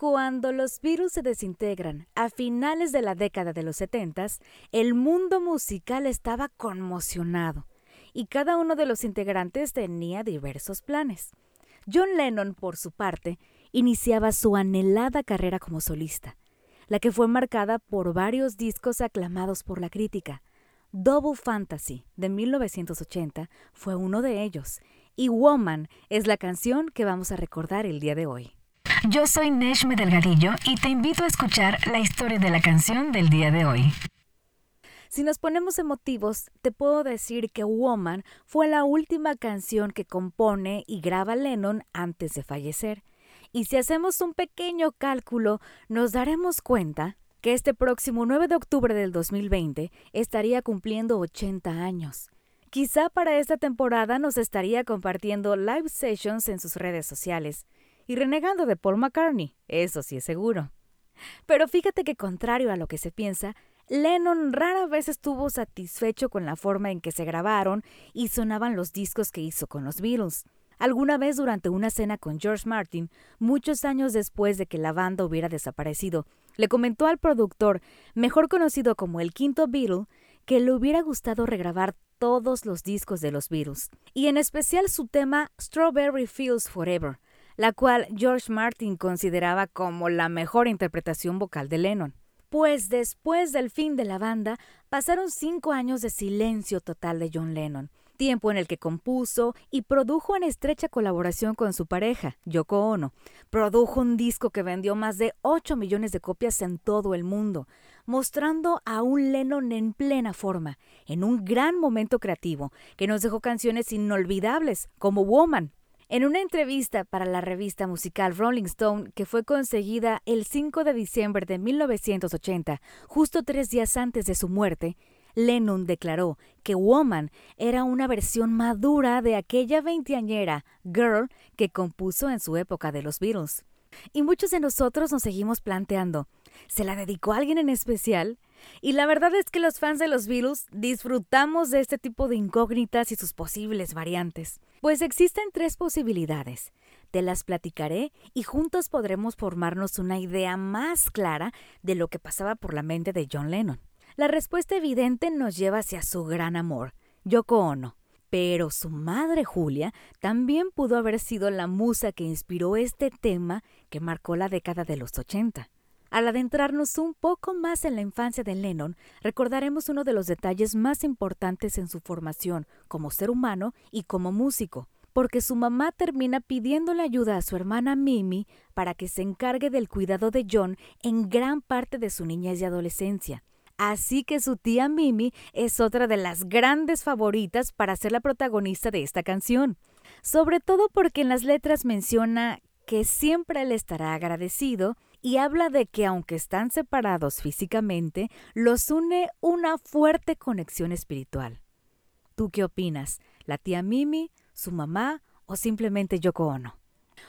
Cuando los Beatles se desintegran a finales de la década de los 70, el mundo musical estaba conmocionado y cada uno de los integrantes tenía diversos planes. John Lennon, por su parte, iniciaba su anhelada carrera como solista, la que fue marcada por varios discos aclamados por la crítica. Double Fantasy de 1980 fue uno de ellos, y Woman es la canción que vamos a recordar el día de hoy. Yo soy Neshme Delgadillo y te invito a escuchar la historia de la canción del día de hoy. Si nos ponemos emotivos, te puedo decir que Woman fue la última canción que compone y graba Lennon antes de fallecer. Y si hacemos un pequeño cálculo, nos daremos cuenta que este próximo 9 de octubre del 2020 estaría cumpliendo 80 años. Quizá para esta temporada nos estaría compartiendo live sessions en sus redes sociales y renegando de Paul McCartney, eso sí es seguro. Pero fíjate que contrario a lo que se piensa, Lennon rara vez estuvo satisfecho con la forma en que se grabaron y sonaban los discos que hizo con los Beatles. Alguna vez durante una cena con George Martin, muchos años después de que la banda hubiera desaparecido, le comentó al productor, mejor conocido como el quinto Beatle, que le hubiera gustado regrabar todos los discos de los Beatles, y en especial su tema Strawberry Fields Forever, la cual George Martin consideraba como la mejor interpretación vocal de Lennon. Pues después del fin de la banda, pasaron cinco años de silencio total de John Lennon, tiempo en el que compuso y produjo en estrecha colaboración con su pareja, Yoko Ono. Produjo un disco que vendió más de 8 millones de copias en todo el mundo, mostrando a un Lennon en plena forma, en un gran momento creativo, que nos dejó canciones inolvidables como Woman, en una entrevista para la revista musical Rolling Stone, que fue conseguida el 5 de diciembre de 1980, justo tres días antes de su muerte, Lennon declaró que Woman era una versión madura de aquella veinteañera Girl que compuso en su época de los Beatles. Y muchos de nosotros nos seguimos planteando, ¿se la dedicó alguien en especial? Y la verdad es que los fans de los Beatles disfrutamos de este tipo de incógnitas y sus posibles variantes. Pues existen tres posibilidades. Te las platicaré y juntos podremos formarnos una idea más clara de lo que pasaba por la mente de John Lennon. La respuesta evidente nos lleva hacia su gran amor, Yoko Ono. Pero su madre Julia también pudo haber sido la musa que inspiró este tema que marcó la década de los 80. Al adentrarnos un poco más en la infancia de Lennon, recordaremos uno de los detalles más importantes en su formación como ser humano y como músico, porque su mamá termina pidiéndole ayuda a su hermana Mimi para que se encargue del cuidado de John en gran parte de su niñez y adolescencia. Así que su tía Mimi es otra de las grandes favoritas para ser la protagonista de esta canción, sobre todo porque en las letras menciona que siempre le estará agradecido y habla de que aunque están separados físicamente, los une una fuerte conexión espiritual. ¿Tú qué opinas? ¿La tía Mimi, su mamá o simplemente Yoko Ono?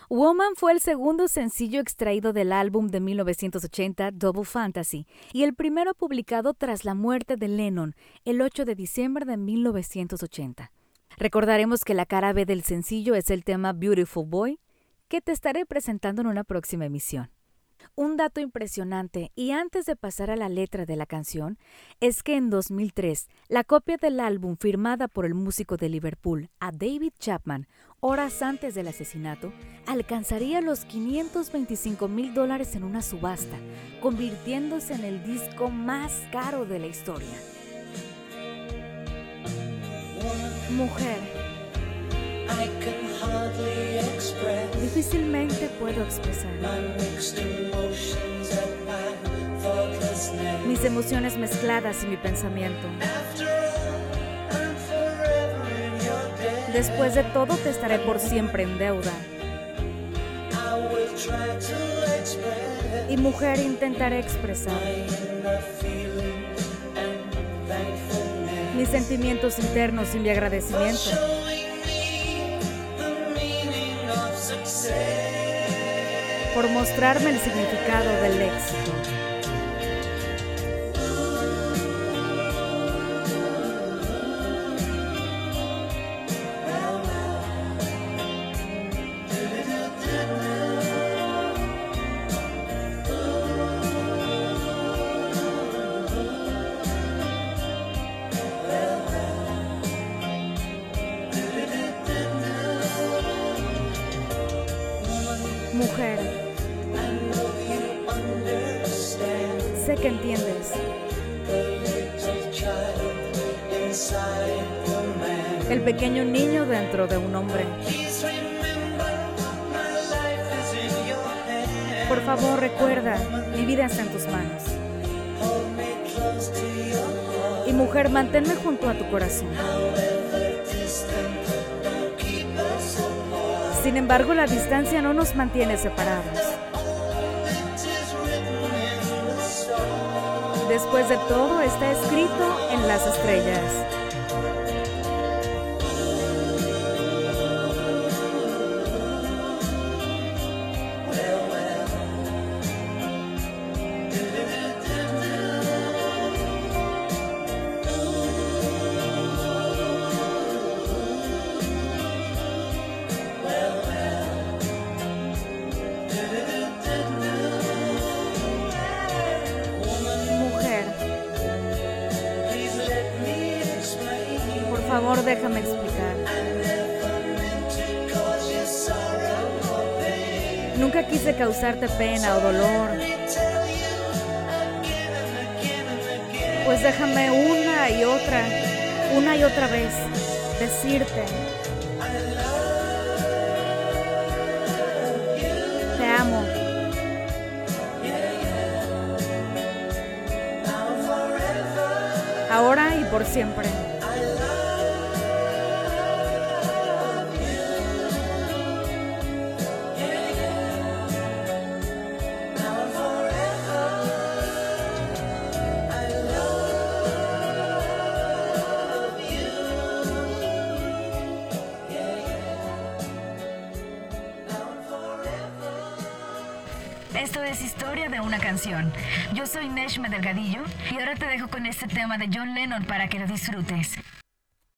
Woman fue el segundo sencillo extraído del álbum de 1980 Double Fantasy y el primero publicado tras la muerte de Lennon el 8 de diciembre de 1980. Recordaremos que la cara B del sencillo es el tema Beautiful Boy, que te estaré presentando en una próxima emisión. Un dato impresionante, y antes de pasar a la letra de la canción, es que en 2003, la copia del álbum firmada por el músico de Liverpool a David Chapman, horas antes del asesinato, alcanzaría los 525 mil dólares en una subasta, convirtiéndose en el disco más caro de la historia. Mujer. Difícilmente puedo expresar mis emociones mezcladas y mi pensamiento. Después de todo te estaré por siempre en deuda. Y mujer intentaré expresar mis sentimientos internos y mi agradecimiento. Por mostrarme el significado del éxito. Sé que entiendes. El pequeño niño dentro de un hombre. Por favor, recuerda, mi vida está en tus manos. Y mujer, manténme junto a tu corazón. Sin embargo, la distancia no nos mantiene separados. Después de todo, está escrito en las estrellas. Déjame explicar. Nunca quise causarte pena o dolor. Pues déjame una y otra, una y otra vez decirte. Te amo. Ahora y por siempre. Esto es Historia de una canción. Yo soy Neshme Delgadillo y ahora te dejo con este tema de John Lennon para que lo disfrutes.